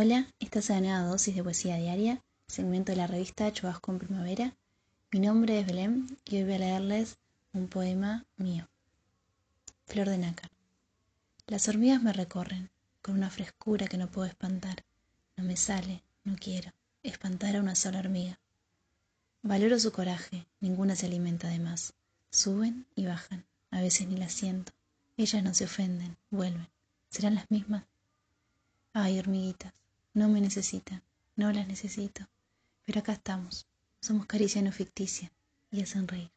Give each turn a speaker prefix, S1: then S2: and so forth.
S1: Hola, esta es la nueva dosis de poesía diaria, segmento de la revista Chubasco en Primavera. Mi nombre es Belén y hoy voy a leerles un poema mío. Flor de nácar. Las hormigas me recorren con una frescura que no puedo espantar. No me sale, no quiero, espantar a una sola hormiga. Valoro su coraje, ninguna se alimenta de más. Suben y bajan, a veces ni las siento. Ellas no se ofenden, vuelven. ¿Serán las mismas? Ay, hormiguitas, no me necesitan, no las necesito. Pero acá estamos. Somos caricia no ficticia y a sonreír.